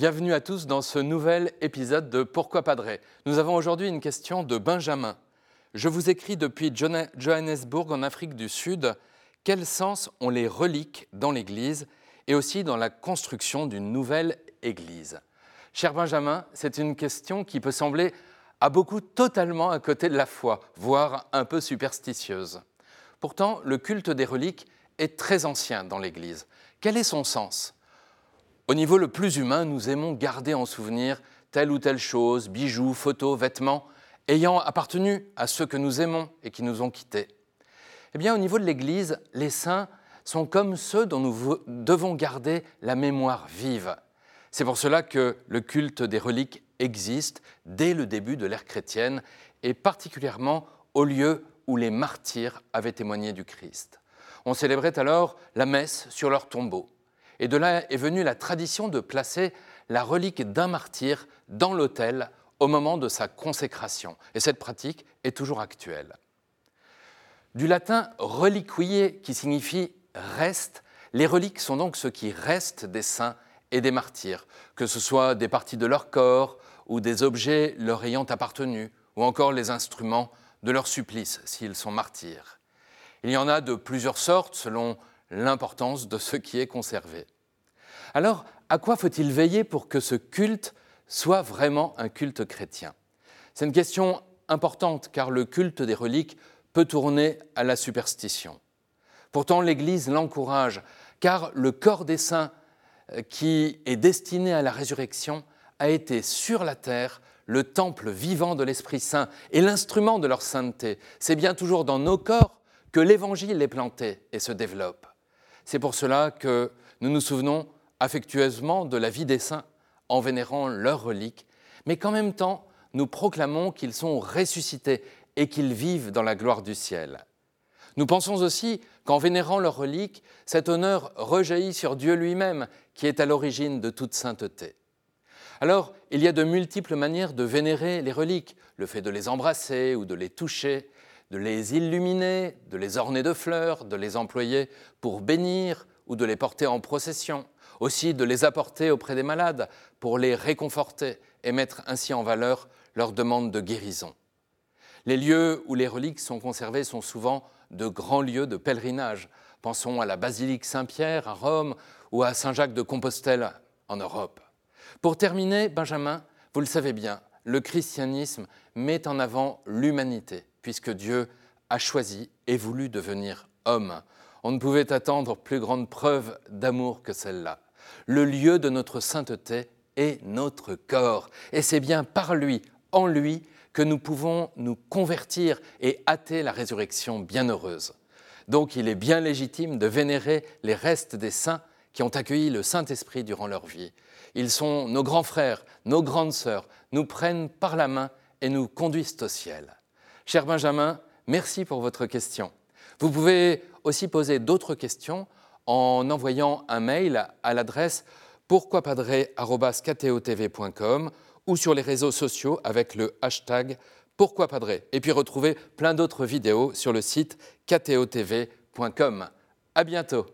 bienvenue à tous dans ce nouvel épisode de Pourquoi Padré Nous avons aujourd'hui une question de Benjamin. Je vous écris depuis Johannesburg en Afrique du Sud. Quel sens ont les reliques dans l'Église et aussi dans la construction d'une nouvelle Église? Cher Benjamin, c'est une question qui peut sembler à beaucoup totalement à côté de la foi, voire un peu superstitieuse. Pourtant, le culte des reliques est très ancien dans l'Église. Quel est son sens? Au niveau le plus humain, nous aimons garder en souvenir telle ou telle chose, bijoux, photos, vêtements, ayant appartenu à ceux que nous aimons et qui nous ont quittés. Eh bien, au niveau de l'Église, les saints sont comme ceux dont nous devons garder la mémoire vive. C'est pour cela que le culte des reliques existe dès le début de l'ère chrétienne et particulièrement au lieu où les martyrs avaient témoigné du Christ. On célébrait alors la messe sur leur tombeau. Et de là est venue la tradition de placer la relique d'un martyr dans l'autel au moment de sa consécration. Et cette pratique est toujours actuelle. Du latin reliquier, qui signifie reste, les reliques sont donc ce qui reste des saints et des martyrs, que ce soit des parties de leur corps ou des objets leur ayant appartenu, ou encore les instruments de leur supplice s'ils sont martyrs. Il y en a de plusieurs sortes selon l'importance de ce qui est conservé. Alors, à quoi faut-il veiller pour que ce culte soit vraiment un culte chrétien? C'est une question importante car le culte des reliques peut tourner à la superstition. Pourtant, l'Église l'encourage car le corps des saints euh, qui est destiné à la résurrection a été sur la terre le temple vivant de l'Esprit Saint et l'instrument de leur sainteté. C'est bien toujours dans nos corps que l'Évangile est planté et se développe. C'est pour cela que nous nous souvenons affectueusement de la vie des saints en vénérant leurs reliques, mais qu'en même temps, nous proclamons qu'ils sont ressuscités et qu'ils vivent dans la gloire du ciel. Nous pensons aussi qu'en vénérant leurs reliques, cet honneur rejaillit sur Dieu lui-même, qui est à l'origine de toute sainteté. Alors, il y a de multiples manières de vénérer les reliques, le fait de les embrasser ou de les toucher, de les illuminer, de les orner de fleurs, de les employer pour bénir ou de les porter en procession, aussi de les apporter auprès des malades pour les réconforter et mettre ainsi en valeur leur demande de guérison. Les lieux où les reliques sont conservées sont souvent de grands lieux de pèlerinage. Pensons à la basilique Saint-Pierre à Rome ou à Saint-Jacques de Compostelle en Europe. Pour terminer, Benjamin, vous le savez bien, le christianisme met en avant l'humanité, puisque Dieu a choisi et voulu devenir homme. On ne pouvait attendre plus grande preuve d'amour que celle-là. Le lieu de notre sainteté est notre corps, et c'est bien par lui, en lui, que nous pouvons nous convertir et hâter la résurrection bienheureuse. Donc il est bien légitime de vénérer les restes des saints qui ont accueilli le Saint-Esprit durant leur vie. Ils sont nos grands frères, nos grandes sœurs, nous prennent par la main et nous conduisent au ciel. Cher Benjamin, merci pour votre question. Vous pouvez aussi poser d'autres questions en envoyant un mail à l'adresse pourquoipadré.com ou sur les réseaux sociaux avec le hashtag Pourquoi Et puis retrouvez plein d'autres vidéos sur le site ktotv.com. À bientôt.